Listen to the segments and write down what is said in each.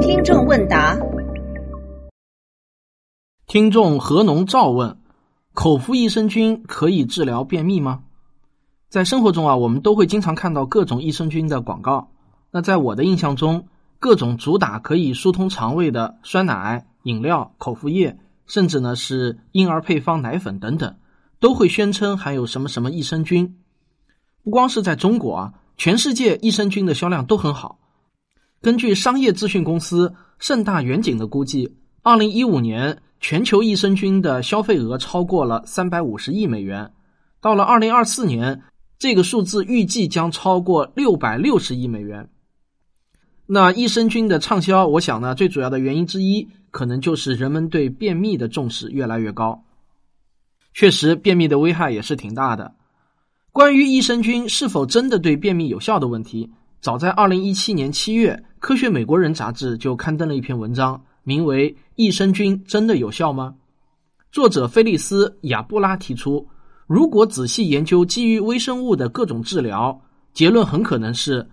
听众问答：听众何农照问，口服益生菌可以治疗便秘吗？在生活中啊，我们都会经常看到各种益生菌的广告。那在我的印象中，各种主打可以疏通肠胃的酸奶、饮料、口服液，甚至呢是婴儿配方奶粉等等，都会宣称含有什么什么益生菌。不光是在中国啊，全世界益生菌的销量都很好。根据商业资讯公司盛大远景的估计，二零一五年全球益生菌的消费额超过了三百五十亿美元，到了二零二四年，这个数字预计将超过六百六十亿美元。那益生菌的畅销，我想呢，最主要的原因之一，可能就是人们对便秘的重视越来越高。确实，便秘的危害也是挺大的。关于益生菌是否真的对便秘有效的问题，早在二零一七年七月，《科学美国人》杂志就刊登了一篇文章，名为《益生菌真的有效吗》。作者菲利斯·亚布拉提出，如果仔细研究基于微生物的各种治疗，结论很可能是，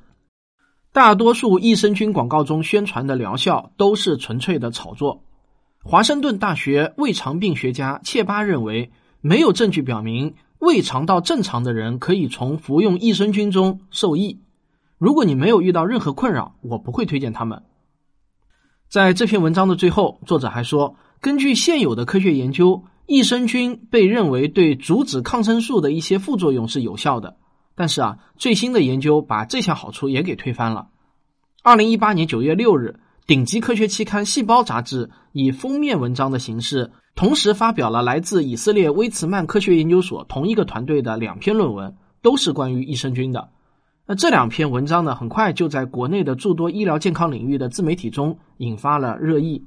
大多数益生菌广告中宣传的疗效都是纯粹的炒作。华盛顿大学胃肠病学家切巴认为，没有证据表明。胃肠道正常的人可以从服用益生菌中受益。如果你没有遇到任何困扰，我不会推荐他们。在这篇文章的最后，作者还说，根据现有的科学研究，益生菌被认为对阻止抗生素的一些副作用是有效的。但是啊，最新的研究把这项好处也给推翻了。二零一八年九月六日，顶级科学期刊《细胞》杂志以封面文章的形式。同时发表了来自以色列威茨曼科学研究所同一个团队的两篇论文，都是关于益生菌的。那这两篇文章呢，很快就在国内的诸多医疗健康领域的自媒体中引发了热议。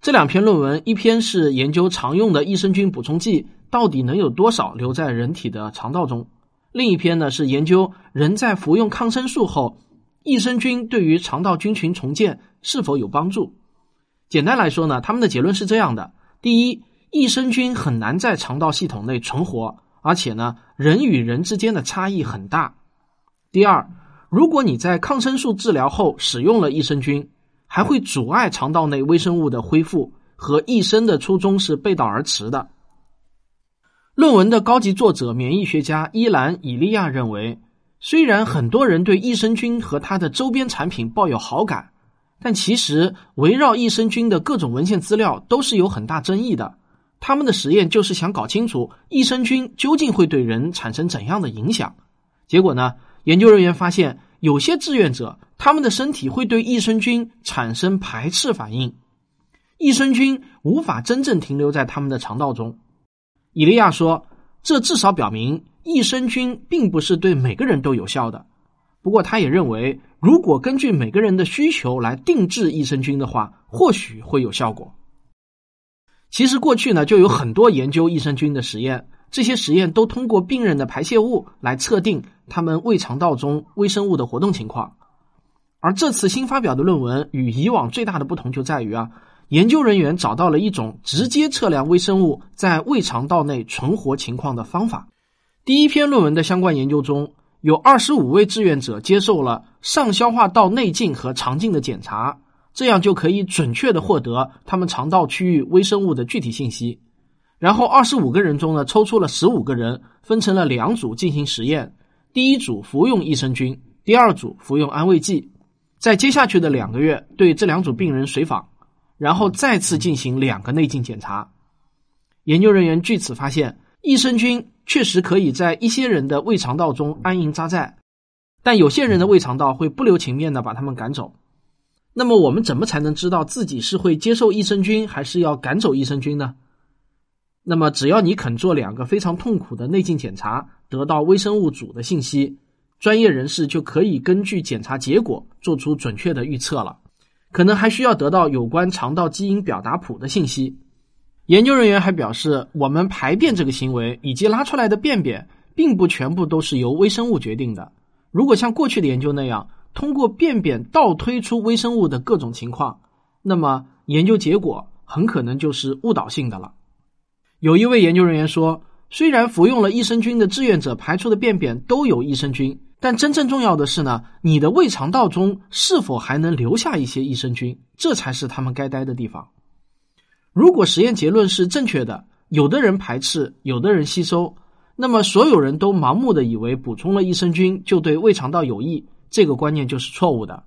这两篇论文，一篇是研究常用的益生菌补充剂到底能有多少留在人体的肠道中，另一篇呢是研究人在服用抗生素后，益生菌对于肠道菌群重建是否有帮助。简单来说呢，他们的结论是这样的。第一，益生菌很难在肠道系统内存活，而且呢，人与人之间的差异很大。第二，如果你在抗生素治疗后使用了益生菌，还会阻碍肠道内微生物的恢复，和益生的初衷是背道而驰的。论文的高级作者、免疫学家伊兰·以利亚认为，虽然很多人对益生菌和它的周边产品抱有好感。但其实，围绕益生菌的各种文献资料都是有很大争议的。他们的实验就是想搞清楚益生菌究竟会对人产生怎样的影响。结果呢，研究人员发现，有些志愿者他们的身体会对益生菌产生排斥反应，益生菌无法真正停留在他们的肠道中。伊利亚说，这至少表明益生菌并不是对每个人都有效的。不过，他也认为。如果根据每个人的需求来定制益生菌的话，或许会有效果。其实过去呢就有很多研究益生菌的实验，这些实验都通过病人的排泄物来测定他们胃肠道中微生物的活动情况。而这次新发表的论文与以往最大的不同就在于啊，研究人员找到了一种直接测量微生物在胃肠道内存活情况的方法。第一篇论文的相关研究中。有二十五位志愿者接受了上消化道内镜和肠镜的检查，这样就可以准确的获得他们肠道区域微生物的具体信息。然后二十五个人中呢，抽出了十五个人，分成了两组进行实验。第一组服用益生菌，第二组服用安慰剂。在接下去的两个月，对这两组病人随访，然后再次进行两个内镜检查。研究人员据此发现，益生菌。确实可以在一些人的胃肠道中安营扎寨，但有些人的胃肠道会不留情面的把他们赶走。那么我们怎么才能知道自己是会接受益生菌，还是要赶走益生菌呢？那么只要你肯做两个非常痛苦的内镜检查，得到微生物组的信息，专业人士就可以根据检查结果做出准确的预测了。可能还需要得到有关肠道基因表达谱的信息。研究人员还表示，我们排便这个行为以及拉出来的便便，并不全部都是由微生物决定的。如果像过去的研究那样，通过便便倒推出微生物的各种情况，那么研究结果很可能就是误导性的了。有一位研究人员说，虽然服用了益生菌的志愿者排出的便便都有益生菌，但真正重要的是呢，你的胃肠道中是否还能留下一些益生菌，这才是他们该待的地方。如果实验结论是正确的，有的人排斥，有的人吸收，那么所有人都盲目的以为补充了益生菌就对胃肠道有益，这个观念就是错误的。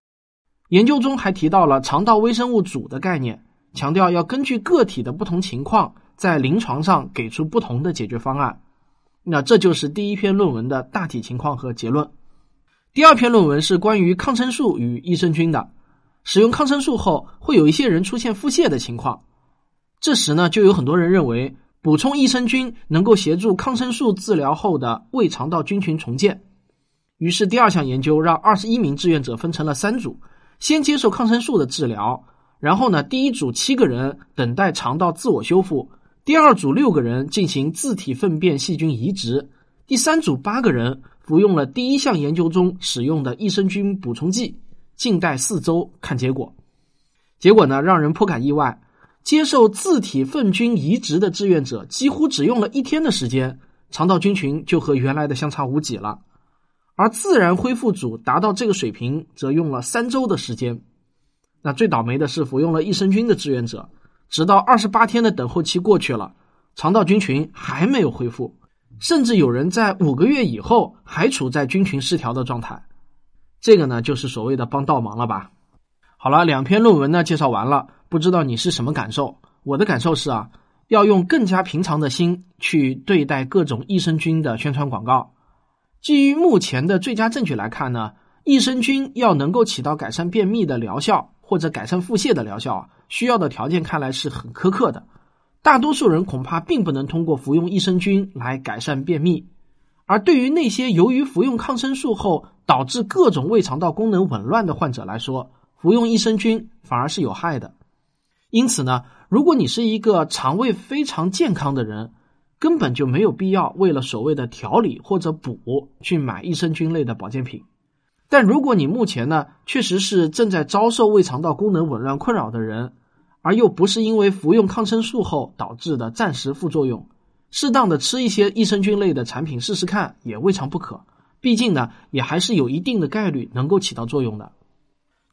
研究中还提到了肠道微生物组的概念，强调要根据个体的不同情况，在临床上给出不同的解决方案。那这就是第一篇论文的大体情况和结论。第二篇论文是关于抗生素与益生菌的。使用抗生素后，会有一些人出现腹泻的情况。这时呢，就有很多人认为补充益生菌能够协助抗生素治疗后的胃肠道菌群重建。于是，第二项研究让二十一名志愿者分成了三组，先接受抗生素的治疗，然后呢，第一组七个人等待肠道自我修复，第二组六个人进行自体粪便细菌移植，第三组八个人。服用了第一项研究中使用的益生菌补充剂，静待四周看结果。结果呢，让人颇感意外。接受自体粪菌移植的志愿者几乎只用了一天的时间，肠道菌群就和原来的相差无几了。而自然恢复组达到这个水平，则用了三周的时间。那最倒霉的是服用了益生菌的志愿者，直到二十八天的等候期过去了，肠道菌群还没有恢复。甚至有人在五个月以后还处在菌群失调的状态，这个呢就是所谓的帮倒忙了吧？好了，两篇论文呢介绍完了，不知道你是什么感受？我的感受是啊，要用更加平常的心去对待各种益生菌的宣传广告。基于目前的最佳证据来看呢，益生菌要能够起到改善便秘的疗效或者改善腹泻的疗效啊，需要的条件看来是很苛刻的。大多数人恐怕并不能通过服用益生菌来改善便秘，而对于那些由于服用抗生素后导致各种胃肠道功能紊乱的患者来说，服用益生菌反而是有害的。因此呢，如果你是一个肠胃非常健康的人，根本就没有必要为了所谓的调理或者补去买益生菌类的保健品。但如果你目前呢确实是正在遭受胃肠道功能紊乱困扰的人，而又不是因为服用抗生素后导致的暂时副作用，适当的吃一些益生菌类的产品试试看也未尝不可。毕竟呢，也还是有一定的概率能够起到作用的。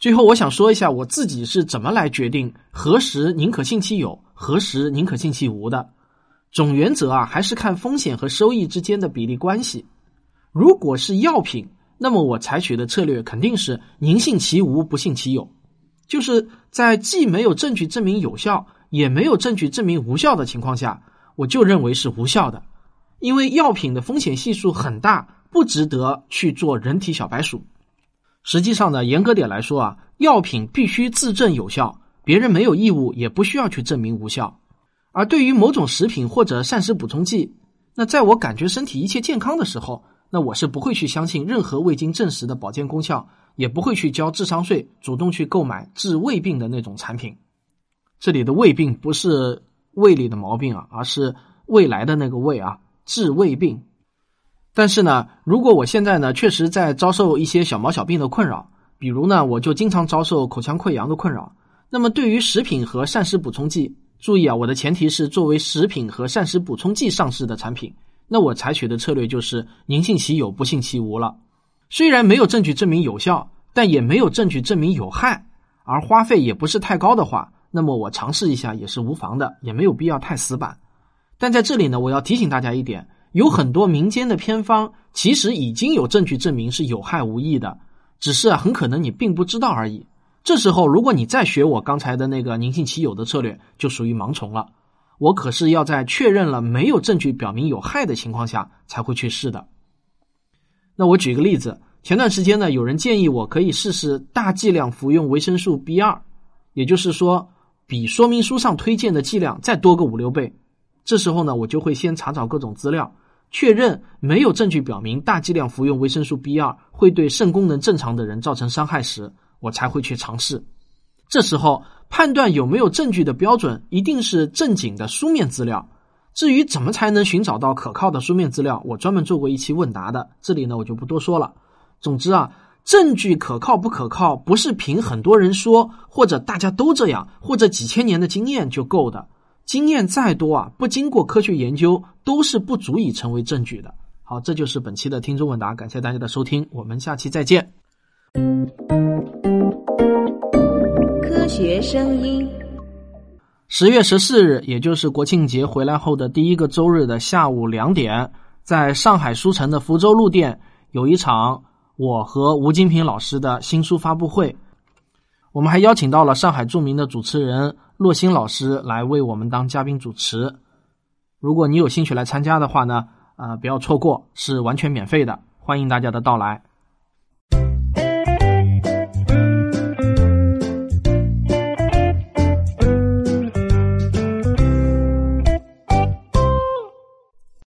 最后，我想说一下我自己是怎么来决定何时宁可信其有，何时宁可信其无的。总原则啊，还是看风险和收益之间的比例关系。如果是药品，那么我采取的策略肯定是宁信其无，不信其有。就是在既没有证据证明有效，也没有证据证明无效的情况下，我就认为是无效的，因为药品的风险系数很大，不值得去做人体小白鼠。实际上呢，严格点来说啊，药品必须自证有效，别人没有义务，也不需要去证明无效。而对于某种食品或者膳食补充剂，那在我感觉身体一切健康的时候，那我是不会去相信任何未经证实的保健功效。也不会去交智商税，主动去购买治胃病的那种产品。这里的胃病不是胃里的毛病啊，而是未来的那个胃啊，治胃病。但是呢，如果我现在呢确实在遭受一些小毛小病的困扰，比如呢，我就经常遭受口腔溃疡的困扰。那么对于食品和膳食补充剂，注意啊，我的前提是作为食品和膳食补充剂上市的产品，那我采取的策略就是宁信其有，不信其无了。虽然没有证据证明有效，但也没有证据证明有害，而花费也不是太高的话，那么我尝试一下也是无妨的，也没有必要太死板。但在这里呢，我要提醒大家一点：有很多民间的偏方其实已经有证据证明是有害无益的，只是很可能你并不知道而已。这时候，如果你再学我刚才的那个宁信其有的策略，就属于盲从了。我可是要在确认了没有证据表明有害的情况下才会去试的。那我举个例子，前段时间呢，有人建议我可以试试大剂量服用维生素 B 二，也就是说，比说明书上推荐的剂量再多个五六倍。这时候呢，我就会先查找各种资料，确认没有证据表明大剂量服用维生素 B 二会对肾功能正常的人造成伤害时，我才会去尝试。这时候判断有没有证据的标准，一定是正经的书面资料。至于怎么才能寻找到可靠的书面资料，我专门做过一期问答的，这里呢我就不多说了。总之啊，证据可靠不可靠，不是凭很多人说，或者大家都这样，或者几千年的经验就够的。经验再多啊，不经过科学研究，都是不足以成为证据的。好，这就是本期的听众问答，感谢大家的收听，我们下期再见。科学声音。十月十四日，也就是国庆节回来后的第一个周日的下午两点，在上海书城的福州路店有一场我和吴金平老师的新书发布会。我们还邀请到了上海著名的主持人骆欣老师来为我们当嘉宾主持。如果你有兴趣来参加的话呢，呃，不要错过，是完全免费的，欢迎大家的到来。